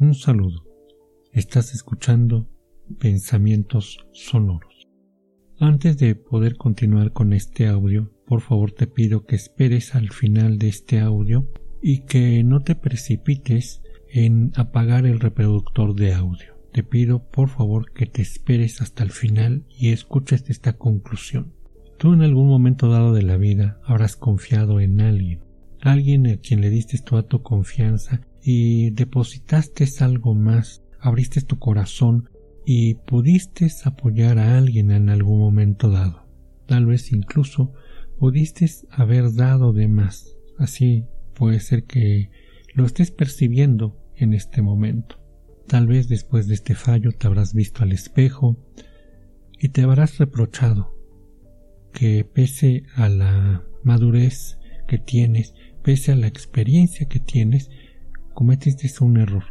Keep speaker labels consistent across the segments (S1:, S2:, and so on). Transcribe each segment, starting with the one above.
S1: Un saludo. Estás escuchando Pensamientos Sonoros. Antes de poder continuar con este audio, por favor te pido que esperes al final de este audio y que no te precipites en apagar el reproductor de audio. Te pido por favor que te esperes hasta el final y escuches esta conclusión. Tú en algún momento dado de la vida habrás confiado en alguien, alguien a quien le diste toda tu confianza y depositaste algo más, abriste tu corazón y pudiste apoyar a alguien en algún momento dado. Tal vez incluso pudiste haber dado de más. Así puede ser que lo estés percibiendo en este momento. Tal vez después de este fallo te habrás visto al espejo y te habrás reprochado que pese a la madurez que tienes, pese a la experiencia que tienes, cometiste un error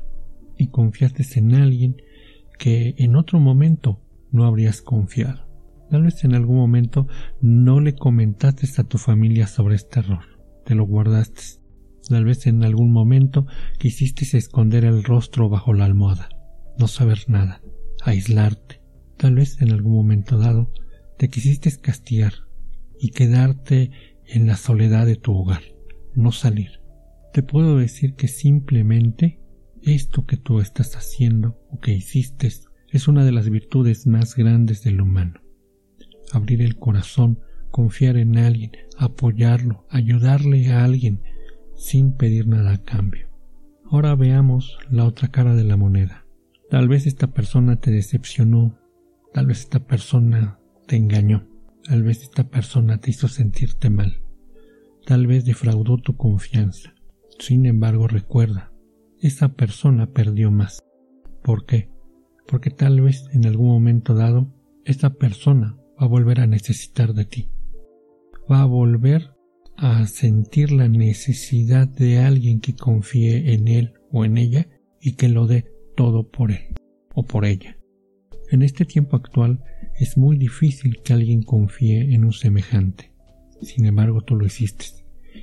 S1: y confiaste en alguien que en otro momento no habrías confiado. Tal vez en algún momento no le comentaste a tu familia sobre este error, te lo guardaste Tal vez en algún momento quisiste esconder el rostro bajo la almohada, no saber nada, aislarte. Tal vez en algún momento dado te quisiste castigar y quedarte en la soledad de tu hogar, no salir. Te puedo decir que simplemente esto que tú estás haciendo o que hiciste es una de las virtudes más grandes del humano. Abrir el corazón, confiar en alguien, apoyarlo, ayudarle a alguien, sin pedir nada a cambio. Ahora veamos la otra cara de la moneda. Tal vez esta persona te decepcionó, tal vez esta persona te engañó, tal vez esta persona te hizo sentirte mal, tal vez defraudó tu confianza. Sin embargo, recuerda, esa persona perdió más. ¿Por qué? Porque tal vez en algún momento dado, esta persona va a volver a necesitar de ti. Va a volver a sentir la necesidad de alguien que confíe en él o en ella y que lo dé todo por él o por ella. En este tiempo actual es muy difícil que alguien confíe en un semejante. Sin embargo, tú lo hiciste.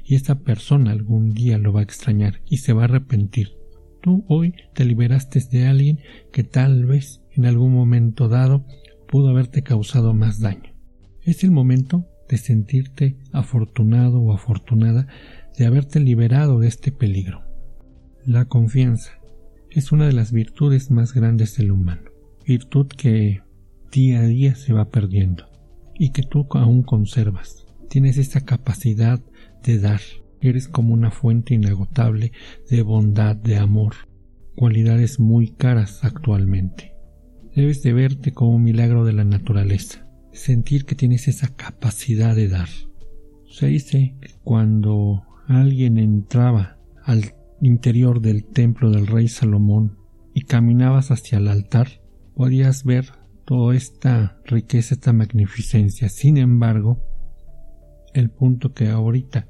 S1: Y esta persona algún día lo va a extrañar y se va a arrepentir. Tú hoy te liberaste de alguien que tal vez en algún momento dado pudo haberte causado más daño. Es el momento de sentirte afortunado o afortunada de haberte liberado de este peligro. La confianza es una de las virtudes más grandes del humano, virtud que día a día se va perdiendo y que tú aún conservas. Tienes esa capacidad dar, eres como una fuente inagotable de bondad, de amor, cualidades muy caras actualmente. Debes de verte como un milagro de la naturaleza sentir que tienes esa capacidad de dar. Se dice que cuando alguien entraba al interior del templo del rey Salomón y caminabas hacia el altar, podías ver toda esta riqueza, esta magnificencia. Sin embargo, el punto que ahorita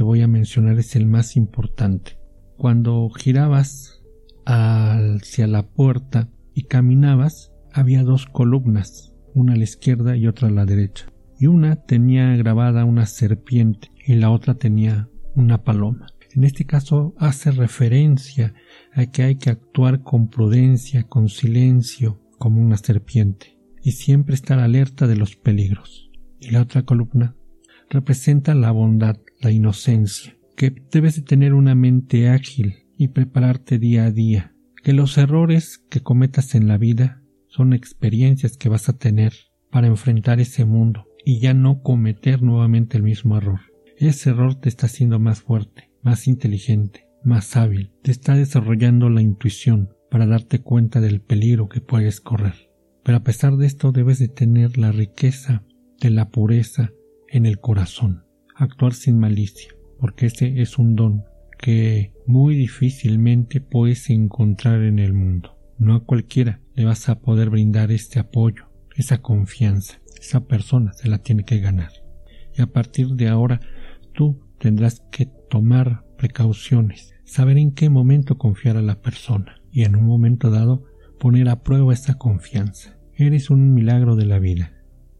S1: te voy a mencionar es el más importante. Cuando girabas hacia la puerta y caminabas, había dos columnas una a la izquierda y otra a la derecha, y una tenía grabada una serpiente y la otra tenía una paloma. En este caso hace referencia a que hay que actuar con prudencia, con silencio, como una serpiente, y siempre estar alerta de los peligros. Y la otra columna representa la bondad, la inocencia, que debes de tener una mente ágil y prepararte día a día, que los errores que cometas en la vida son experiencias que vas a tener para enfrentar ese mundo y ya no cometer nuevamente el mismo error. Ese error te está haciendo más fuerte, más inteligente, más hábil, te está desarrollando la intuición para darte cuenta del peligro que puedes correr. Pero a pesar de esto debes de tener la riqueza de la pureza en el corazón, actuar sin malicia, porque ese es un don que muy difícilmente puedes encontrar en el mundo. No a cualquiera le vas a poder brindar este apoyo, esa confianza. Esa persona se la tiene que ganar. Y a partir de ahora tú tendrás que tomar precauciones, saber en qué momento confiar a la persona y en un momento dado poner a prueba esa confianza. Eres un milagro de la vida.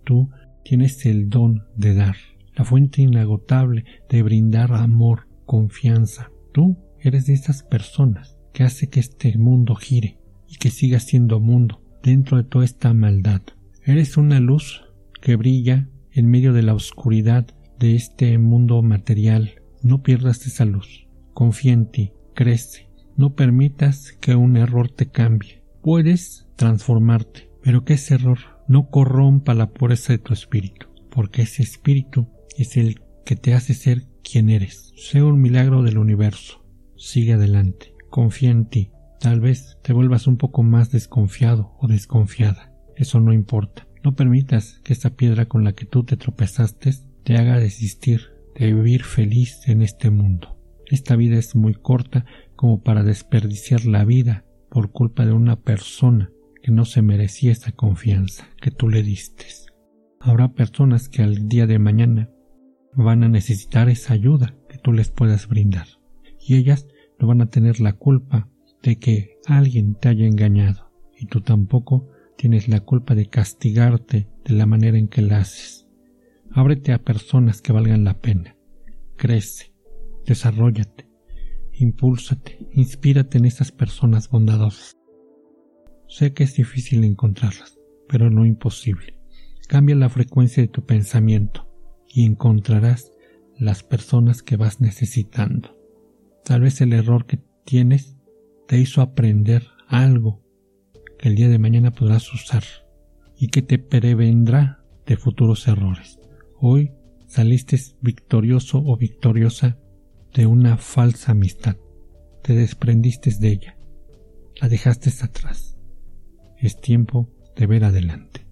S1: Tú tienes el don de dar, la fuente inagotable de brindar amor, confianza. Tú eres de esas personas que hace que este mundo gire y que siga siendo mundo dentro de toda esta maldad. Eres una luz que brilla en medio de la oscuridad de este mundo material. No pierdas esa luz. Confía en ti, crece. No permitas que un error te cambie. Puedes transformarte, pero que ese error no corrompa la pureza de tu espíritu, porque ese espíritu es el que te hace ser quien eres. Sea un milagro del universo. Sigue adelante. Confía en ti. Tal vez te vuelvas un poco más desconfiado o desconfiada. Eso no importa. No permitas que esta piedra con la que tú te tropezaste te haga desistir de vivir feliz en este mundo. Esta vida es muy corta como para desperdiciar la vida por culpa de una persona que no se merecía esa confianza que tú le diste. Habrá personas que al día de mañana van a necesitar esa ayuda que tú les puedas brindar y ellas no van a tener la culpa de que alguien te haya engañado y tú tampoco tienes la culpa de castigarte de la manera en que la haces. Ábrete a personas que valgan la pena. Crece, desarrollate, impúlsate, inspírate en esas personas bondadosas. Sé que es difícil encontrarlas, pero no imposible. Cambia la frecuencia de tu pensamiento y encontrarás las personas que vas necesitando. Tal vez el error que tienes te hizo aprender algo que el día de mañana podrás usar y que te prevendrá de futuros errores. Hoy saliste victorioso o victoriosa de una falsa amistad. Te desprendiste de ella. La dejaste atrás. Es tiempo de ver adelante.